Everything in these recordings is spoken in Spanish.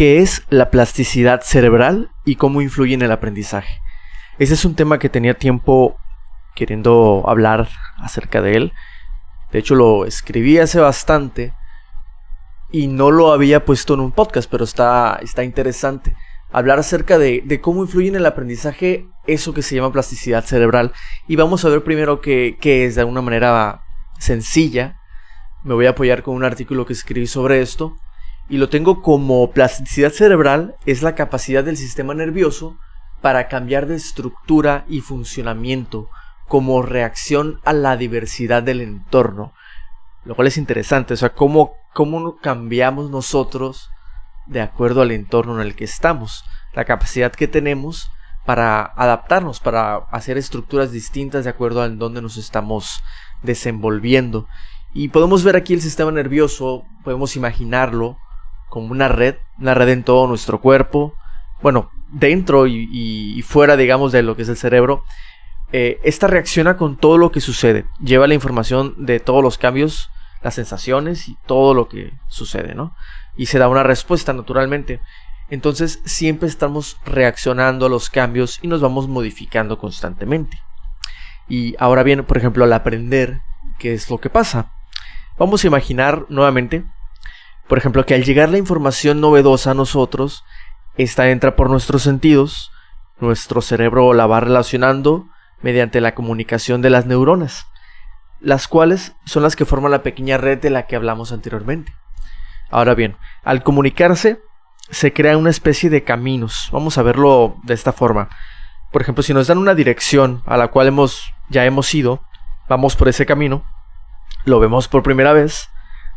¿Qué es la plasticidad cerebral y cómo influye en el aprendizaje? Ese es un tema que tenía tiempo queriendo hablar acerca de él. De hecho, lo escribí hace bastante y no lo había puesto en un podcast, pero está, está interesante hablar acerca de, cómo influye en el aprendizaje eso que se llama plasticidad cerebral. Y vamos a ver primero qué, qué es de alguna manera sencilla. Me voy a apoyar con un artículo que escribí sobre esto. Y lo tengo como plasticidad cerebral es la capacidad del sistema nervioso para cambiar de estructura y funcionamiento como reacción a la diversidad del entorno. Lo cual es interesante, o sea, cómo, cómo cambiamos nosotros de acuerdo al entorno en el que estamos, la capacidad que tenemos para adaptarnos, para hacer estructuras distintas de acuerdo a en donde nos estamos desenvolviendo. Y podemos ver aquí el sistema nervioso, podemos imaginarlo como una red, una red en todo nuestro cuerpo, bueno, dentro y, fuera, digamos, de lo que es el cerebro. Eh, esta reacciona con todo lo que sucede, lleva la información de todos los cambios, las sensaciones y todo lo que sucede, ¿no? y se da una respuesta naturalmente. Entonces siempre estamos reaccionando a los cambios y nos vamos modificando constantemente. Y ahora bien, por ejemplo, al aprender, ¿qué es lo que pasa? Vamos a imaginar nuevamente, por ejemplo, que al llegar la información novedosa a nosotros, esta entra por nuestros sentidos, nuestro cerebro la va relacionando mediante la comunicación de las neuronas, las cuales son las que forman la pequeña red de la que hablamos anteriormente. Ahora bien, al comunicarse se crea una especie de caminos. Vamos a verlo de esta forma. Por ejemplo, si nos dan una dirección a la cual hemos ya hemos ido, vamos por ese camino, lo vemos por primera vez,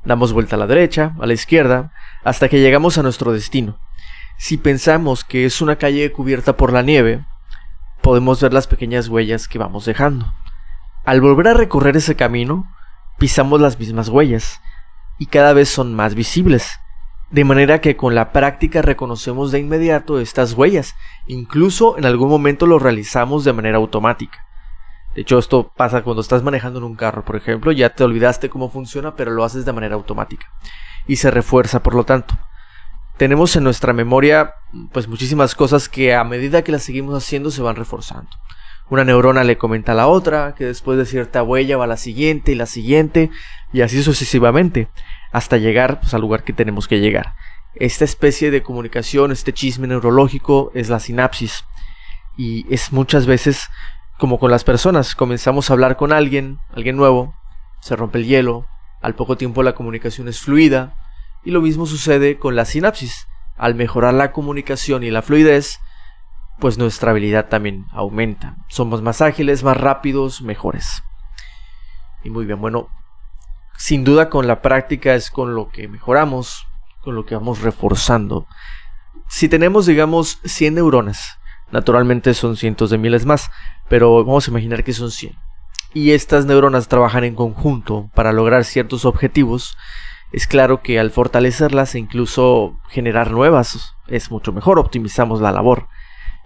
damos vuelta a la derecha, a la izquierda, hasta que llegamos a nuestro destino. Si pensamos que es una calle cubierta por la nieve, podemos ver las pequeñas huellas que vamos dejando. Al volver a recorrer ese camino, pisamos las mismas huellas, y cada vez son más visibles. De manera que con la práctica reconocemos de inmediato estas huellas, incluso en algún momento lo realizamos de manera automática. De hecho, esto pasa cuando estás manejando en un carro, por ejemplo, ya te olvidaste cómo funciona, pero lo haces de manera automática. Y se refuerza, por lo tanto. Tenemos en nuestra memoria pues muchísimas cosas que a medida que las seguimos haciendo se van reforzando. Una neurona le comenta a la otra, que después de cierta huella va a la siguiente y la siguiente, y así sucesivamente, hasta llegar pues, al lugar que tenemos que llegar. Esta especie de comunicación, este chisme neurológico es la sinapsis y es muchas veces como con las personas, comenzamos a hablar con alguien, alguien nuevo, se rompe el hielo, al poco tiempo la comunicación es fluida y lo mismo sucede con la sinapsis. Al mejorar la comunicación y la fluidez, pues nuestra habilidad también aumenta. Somos más ágiles, más rápidos, mejores. Y muy bien, bueno, sin duda con la práctica es con lo que mejoramos, con lo que vamos reforzando. Si tenemos, digamos, 100 neuronas, naturalmente son cientos de miles más, pero vamos a imaginar que son 100. Y estas neuronas trabajan en conjunto para lograr ciertos objetivos. Es claro que al fortalecerlas e incluso generar nuevas es mucho mejor, optimizamos la labor.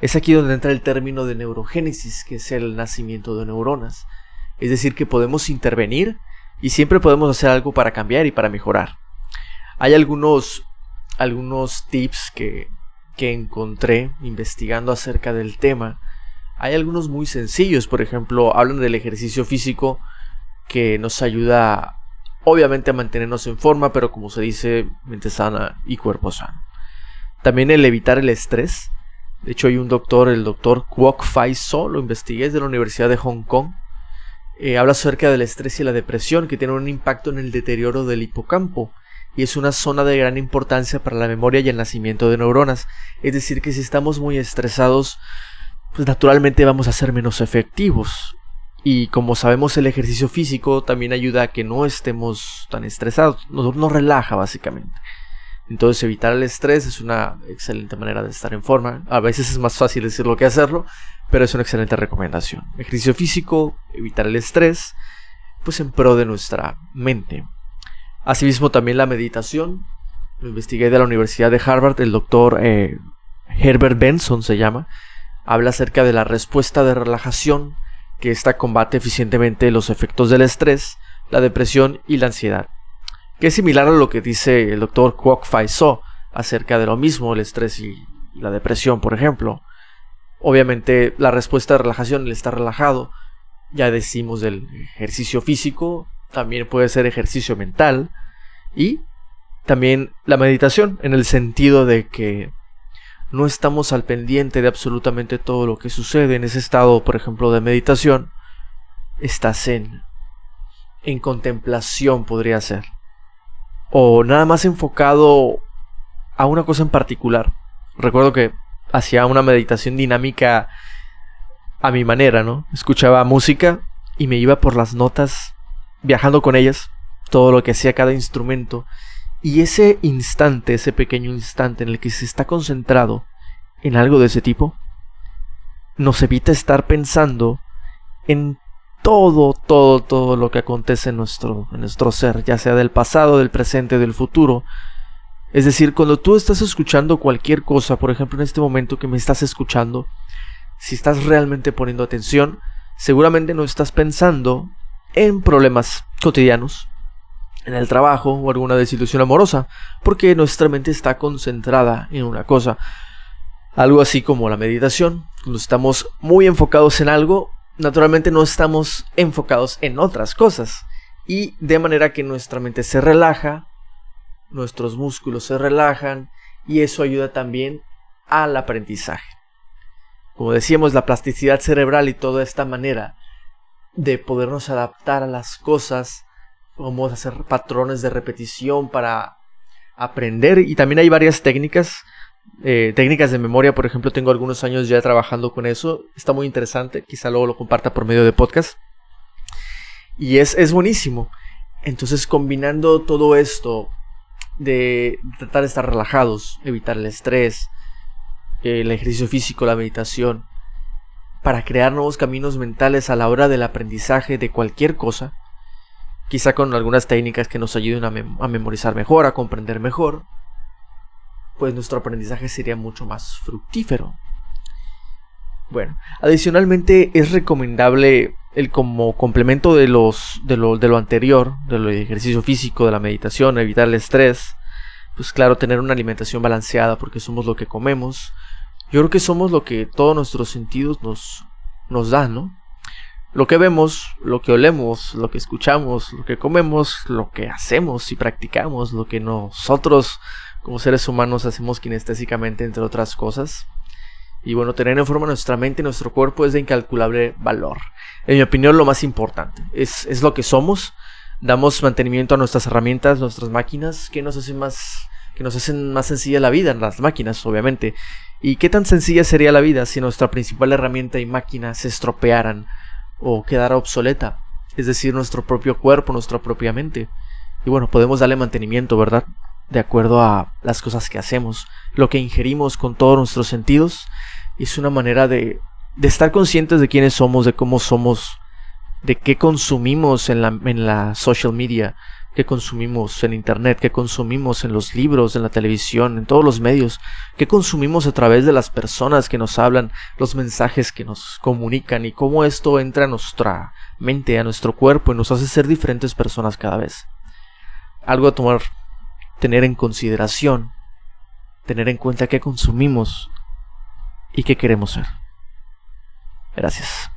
Es aquí donde entra el término de neurogénesis, que es el nacimiento de neuronas. Es decir, que podemos intervenir y siempre podemos hacer algo para cambiar y para mejorar. Hay algunos, algunos tips que, que encontré investigando acerca del tema. Hay algunos muy sencillos, por ejemplo, hablan del ejercicio físico que nos ayuda obviamente a mantenernos en forma, pero como se dice, mente sana y cuerpo sano. También el evitar el estrés. De hecho, hay un doctor, el doctor Kwok Fai So, lo investigué, es de la Universidad de Hong Kong. Eh, habla acerca del estrés y la depresión que tienen un impacto en el deterioro del hipocampo y es una zona de gran importancia para la memoria y el nacimiento de neuronas. Es decir, que si estamos muy estresados, pues naturalmente vamos a ser menos efectivos. Y como sabemos, el ejercicio físico también ayuda a que no estemos tan estresados, nos, nos relaja básicamente. Entonces evitar el estrés es una excelente manera de estar en forma. A veces es más fácil decirlo que hacerlo, pero es una excelente recomendación. Ejercicio físico, evitar el estrés, pues en pro de nuestra mente. Asimismo también la meditación. Lo investigué de la Universidad de Harvard, el doctor eh, Herbert Benson se llama. Habla acerca de la respuesta de relajación que esta combate eficientemente los efectos del estrés, la depresión y la ansiedad que es similar a lo que dice el doctor Kwok Fai So acerca de lo mismo, el estrés y la depresión, por ejemplo. Obviamente la respuesta de relajación, el estar relajado, ya decimos del ejercicio físico, también puede ser ejercicio mental y también la meditación en el sentido de que no estamos al pendiente de absolutamente todo lo que sucede en ese estado, por ejemplo, de meditación, estás en en contemplación podría ser o nada más enfocado a una cosa en particular. Recuerdo que hacía una meditación dinámica a mi manera, ¿no? Escuchaba música y me iba por las notas, viajando con ellas, todo lo que hacía cada instrumento. Y ese instante, ese pequeño instante en el que se está concentrado en algo de ese tipo, nos evita estar pensando en todo, todo, todo lo que acontece en nuestro, en nuestro ser, ya sea del pasado, del presente, del futuro. Es decir, cuando tú estás escuchando cualquier cosa, por ejemplo en este momento que me estás escuchando, si estás realmente poniendo atención, seguramente no estás pensando en problemas cotidianos, en el trabajo o alguna desilusión amorosa, porque nuestra mente está concentrada en una cosa. Algo así como la meditación, cuando estamos muy enfocados en algo, naturalmente no estamos enfocados en otras cosas. Y de manera que nuestra mente se relaja, nuestros músculos se relajan y eso ayuda también al aprendizaje como decíamos, la plasticidad cerebral y toda esta manera de podernos adaptar a las cosas, vamos a hacer patrones de repetición para aprender. Y también hay varias técnicas, eh, técnicas de memoria, por ejemplo, tengo algunos años ya trabajando con eso, está muy interesante, quizá luego lo comparta por medio de podcast. Y es, es buenísimo. Entonces combinando todo esto de tratar de estar relajados, evitar el estrés, el ejercicio físico, la meditación, para crear nuevos caminos mentales a la hora del aprendizaje de cualquier cosa, quizá con algunas técnicas que nos ayuden a, memorizar mejor, a comprender mejor, pues nuestro aprendizaje sería mucho más fructífero. Bueno, adicionalmente es recomendable el como complemento de los de lo, de lo anterior, del ejercicio físico, de la meditación, evitar el estrés, pues claro, tener una alimentación balanceada porque somos lo que comemos, yo creo que somos lo que todos nuestros sentidos nos, nos dan, ¿no? Lo que vemos, lo que olemos, lo que escuchamos, lo que comemos, lo que hacemos y practicamos, lo que nosotros como seres humanos hacemos kinestésicamente, entre otras cosas. Y bueno, tener en forma nuestra mente y nuestro cuerpo es de incalculable valor. En mi opinión, lo más importante. Es, es lo que somos. Damos mantenimiento a nuestras herramientas, nuestras máquinas, que nos hacen más que nos hacen más sencilla la vida, las máquinas, obviamente. ¿Y qué tan sencilla sería la vida si nuestra principal herramienta y máquina se estropearan o quedara obsoleta? Es decir, nuestro propio cuerpo, nuestra propia mente. Y bueno, podemos darle mantenimiento, ¿verdad? De acuerdo a las cosas que hacemos, lo que ingerimos con todos nuestros sentidos. es una manera de, de estar conscientes de quiénes somos, de cómo somos, de qué consumimos en la, en la social media, que consumimos en Internet, que consumimos en los libros, en la televisión, en todos los medios, que consumimos a través de las personas que nos hablan, los mensajes que nos comunican y cómo esto entra a nuestra mente, a nuestro cuerpo y nos hace ser diferentes personas cada vez. Algo a tomar, tener en consideración, tener en cuenta qué consumimos y qué queremos ser. Gracias.